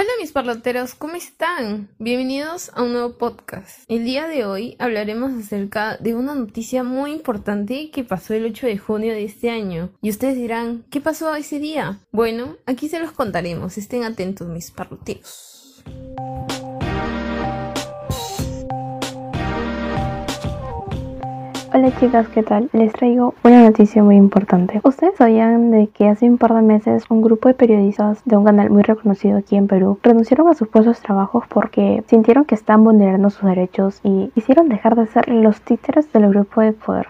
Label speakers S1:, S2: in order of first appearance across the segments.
S1: Hola mis parloteros, ¿cómo están? Bienvenidos a un nuevo podcast. El día de hoy hablaremos acerca de una noticia muy importante que pasó el 8 de junio de este año. Y ustedes dirán, ¿qué pasó ese día? Bueno, aquí se los contaremos, estén atentos mis parloteros.
S2: Hola chicas, ¿qué tal? Les traigo una noticia muy importante. ¿Ustedes sabían de que hace un par de meses un grupo de periodistas de un canal muy reconocido aquí en Perú renunciaron a sus puestos de trabajo porque sintieron que están vulnerando sus derechos y hicieron dejar de ser los títeres del grupo de poder?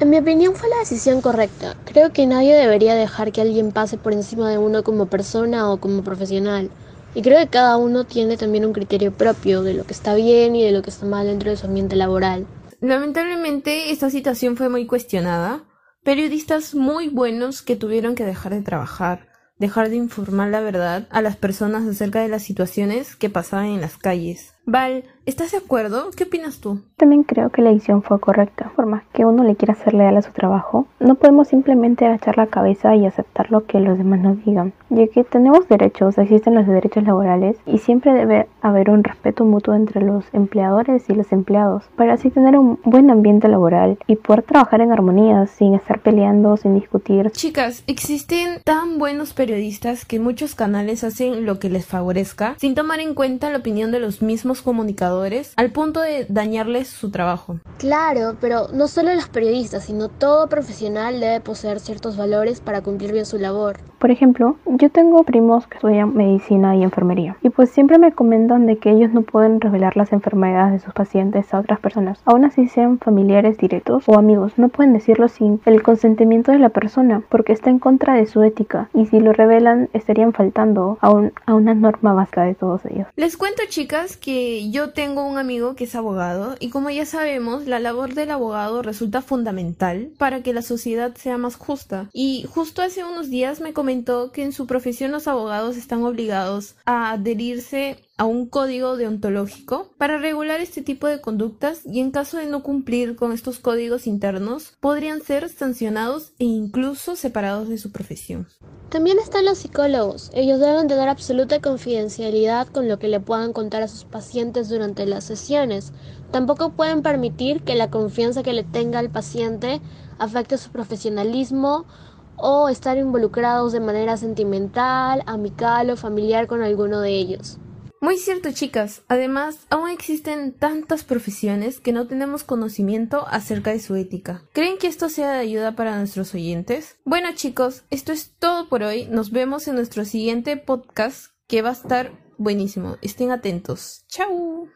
S3: En mi opinión fue la decisión correcta. Creo que nadie debería dejar que alguien pase por encima de uno como persona o como profesional. Y creo que cada uno tiene también un criterio propio de lo que está bien y de lo que está mal dentro de su ambiente laboral.
S1: Lamentablemente esta situación fue muy cuestionada. Periodistas muy buenos que tuvieron que dejar de trabajar, dejar de informar la verdad a las personas acerca de las situaciones que pasaban en las calles. Val, ¿estás de acuerdo? ¿Qué opinas tú?
S2: También creo que la decisión fue correcta. Por más que uno le quiera ser leal a su trabajo, no podemos simplemente agachar la cabeza y aceptar lo que los demás nos digan, ya que tenemos derechos, existen los derechos laborales y siempre debe haber un respeto mutuo entre los empleadores y los empleados, para así tener un buen ambiente laboral y poder trabajar en armonía sin estar peleando, sin discutir.
S1: Chicas, existen tan buenos periodistas que muchos canales hacen lo que les favorezca sin tomar en cuenta la opinión de los mismos comunicadores al punto de dañarles su trabajo.
S3: Claro, pero no solo los periodistas, sino todo profesional debe poseer ciertos valores para cumplir bien su labor.
S2: Por ejemplo, yo tengo primos que estudian medicina y enfermería y pues siempre me comentan de que ellos no pueden revelar las enfermedades de sus pacientes a otras personas, aun así sean familiares directos o amigos, no pueden decirlo sin el consentimiento de la persona porque está en contra de su ética y si lo revelan estarían faltando a, a una norma básica de todos ellos.
S1: Les cuento chicas que yo tengo un amigo que es abogado y como ya sabemos, la labor del abogado resulta fundamental para que la sociedad sea más justa. Y justo hace unos días me que en su profesión los abogados están obligados a adherirse a un código deontológico para regular este tipo de conductas y en caso de no cumplir con estos códigos internos podrían ser sancionados e incluso separados de su profesión.
S3: También están los psicólogos. Ellos deben tener absoluta confidencialidad con lo que le puedan contar a sus pacientes durante las sesiones. Tampoco pueden permitir que la confianza que le tenga al paciente afecte su profesionalismo o estar involucrados de manera sentimental, amical o familiar con alguno de ellos.
S1: Muy cierto, chicas. Además, aún existen tantas profesiones que no tenemos conocimiento acerca de su ética. ¿Creen que esto sea de ayuda para nuestros oyentes? Bueno, chicos, esto es todo por hoy. Nos vemos en nuestro siguiente podcast que va a estar buenísimo. Estén atentos. ¡Chao!